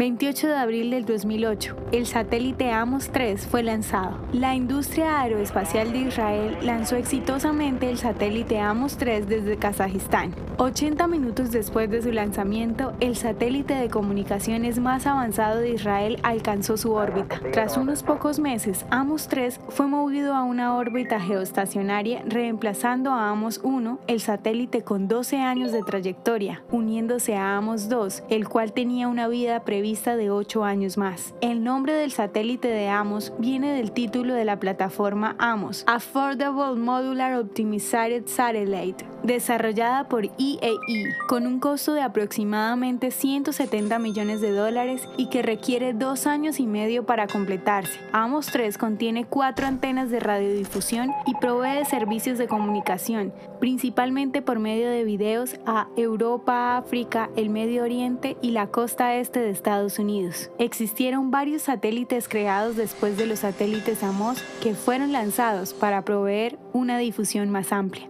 28 de abril del 2008, el satélite Amos 3 fue lanzado. La industria aeroespacial de Israel lanzó exitosamente el satélite Amos 3 desde Kazajistán. 80 minutos después de su lanzamiento, el satélite de comunicaciones más avanzado de Israel alcanzó su órbita. Tras unos pocos meses, Amos 3 fue movido a una órbita geoestacionaria reemplazando a Amos 1, el satélite con 12 años de trayectoria, uniéndose a Amos 2, el cual tenía una vida prevista de 8 años más. El nombre del satélite de Amos viene del título de la plataforma Amos, Affordable Modular Optimized Satellite, desarrollada por EAE, e, con un costo de aproximadamente 170 millones de dólares y que requiere dos años y medio para completarse. Amos 3 contiene cuatro antenas de radiodifusión y provee servicios de comunicación, principalmente por medio de videos a Europa, África, el Medio Oriente y la costa este de Estados Unidos. Existieron varios satélites creados después de los satélites Amos que fueron lanzados para proveer una difusión más amplia.